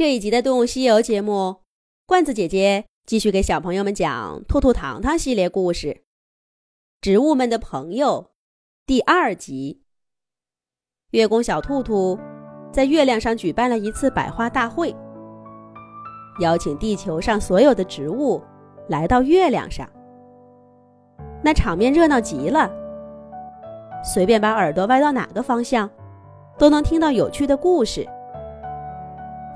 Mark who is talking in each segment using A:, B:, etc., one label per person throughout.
A: 这一集的《动物西游》节目，罐子姐姐继续给小朋友们讲《兔兔糖糖》系列故事，《植物们的朋友》第二集。月宫小兔兔在月亮上举办了一次百花大会，邀请地球上所有的植物来到月亮上。那场面热闹极了，随便把耳朵歪到哪个方向，都能听到有趣的故事。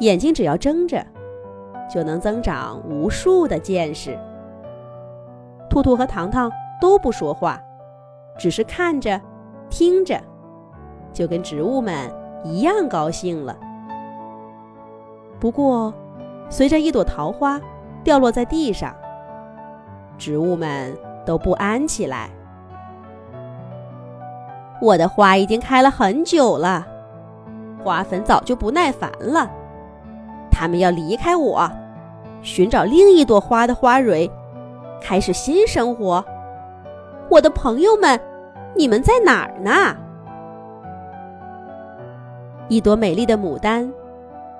A: 眼睛只要睁着，就能增长无数的见识。兔兔和糖糖都不说话，只是看着、听着，就跟植物们一样高兴了。不过，随着一朵桃花掉落在地上，植物们都不安起来。我的花已经开了很久了，花粉早就不耐烦了。他们要离开我，寻找另一朵花的花蕊，开始新生活。我的朋友们，你们在哪儿呢？一朵美丽的牡丹，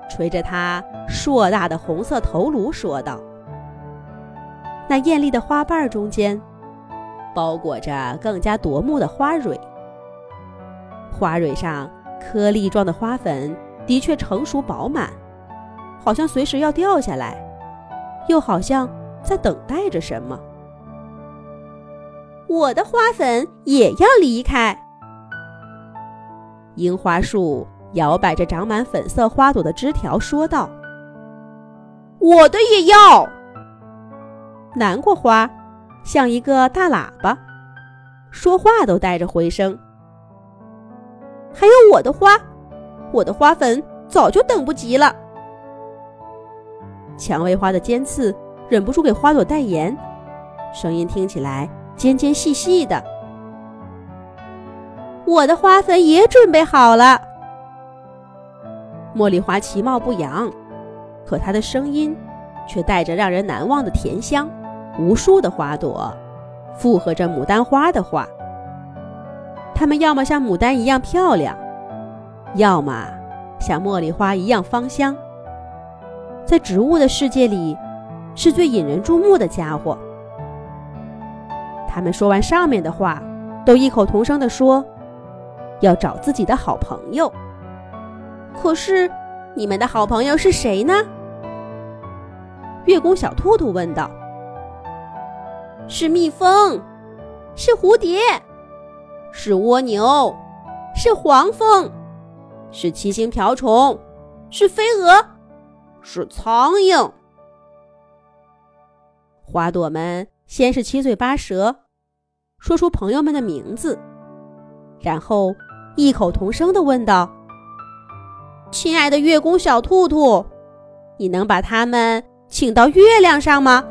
A: 垂着它硕大的红色头颅，说道：“那艳丽的花瓣中间，包裹着更加夺目的花蕊。花蕊上颗粒状的花粉，的确成熟饱满。”好像随时要掉下来，又好像在等待着什么。我的花粉也要离开。樱花树摇摆着长满粉色花朵的枝条，说道：“我的也要。”南瓜花像一个大喇叭，说话都带着回声。还有我的花，我的花粉早就等不及了。蔷薇花的尖刺忍不住给花朵代言，声音听起来尖尖细细的。我的花粉也准备好了。茉莉花其貌不扬，可它的声音却带着让人难忘的甜香。无数的花朵附和着牡丹花的话，它们要么像牡丹一样漂亮，要么像茉莉花一样芳香。在植物的世界里，是最引人注目的家伙。他们说完上面的话，都异口同声地说：“要找自己的好朋友。”可是，你们的好朋友是谁呢？月宫小兔兔问道。“是蜜蜂，是蝴蝶，是蜗牛，是黄蜂，是七星瓢虫，是飞蛾。”是苍蝇。花朵们先是七嘴八舌，说出朋友们的名字，然后异口同声的问道：“亲爱的月宫小兔兔，你能把他们请到月亮上吗？”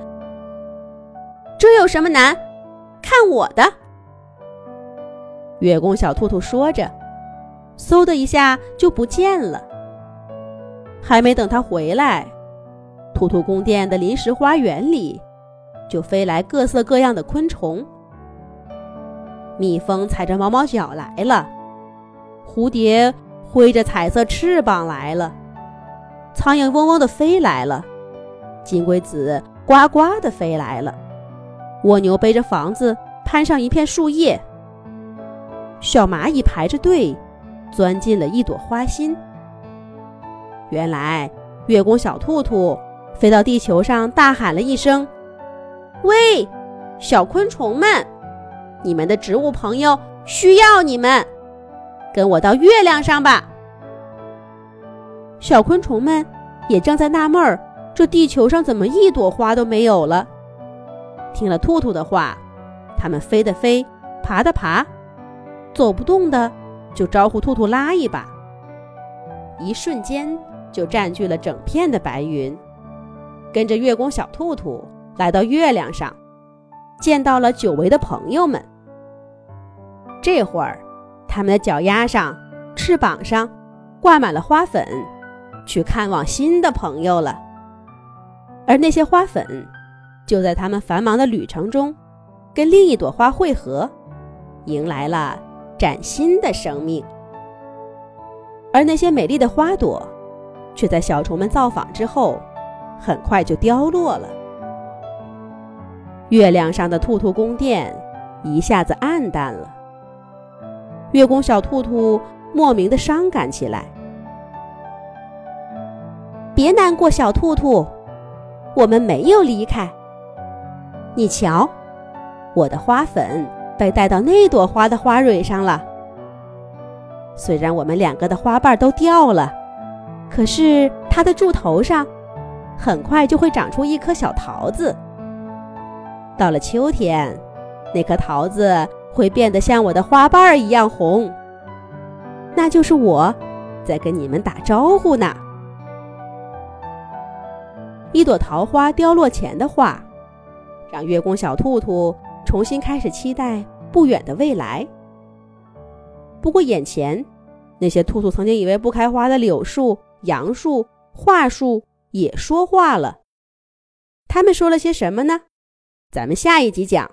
A: 这有什么难？看我的！月宫小兔兔说着，嗖的一下就不见了。还没等他回来，兔兔宫殿的临时花园里就飞来各色各样的昆虫。蜜蜂踩着毛毛脚来了，蝴蝶挥着彩色翅膀来了，苍蝇嗡嗡的飞来了，金龟子呱呱的飞来了，蜗牛背着房子攀上一片树叶，小蚂蚁排着队钻进了一朵花心。原来，月宫小兔兔飞到地球上，大喊了一声：“喂，小昆虫们，你们的植物朋友需要你们，跟我到月亮上吧。”小昆虫们也正在纳闷儿：这地球上怎么一朵花都没有了？听了兔兔的话，它们飞的飞，爬的爬，走不动的就招呼兔兔拉一把。一瞬间。就占据了整片的白云，跟着月宫小兔兔来到月亮上，见到了久违的朋友们。这会儿，他们的脚丫上、翅膀上挂满了花粉，去看望新的朋友了。而那些花粉，就在他们繁忙的旅程中，跟另一朵花汇合，迎来了崭新的生命。而那些美丽的花朵。却在小虫们造访之后，很快就凋落了。月亮上的兔兔宫殿一下子暗淡了。月宫小兔兔莫名的伤感起来。别难过，小兔兔，我们没有离开。你瞧，我的花粉被带到那朵花的花蕊上了。虽然我们两个的花瓣都掉了，可是它的柱头上很快就会长出一颗小桃子。到了秋天，那颗桃子会变得像我的花瓣儿一样红。那就是我在跟你们打招呼呢。一朵桃花凋落前的话，让月宫小兔兔重新开始期待不远的未来。不过，眼前那些兔兔曾经以为不开花的柳树、杨树、桦树也说话了。他们说了些什么呢？咱们下一集讲。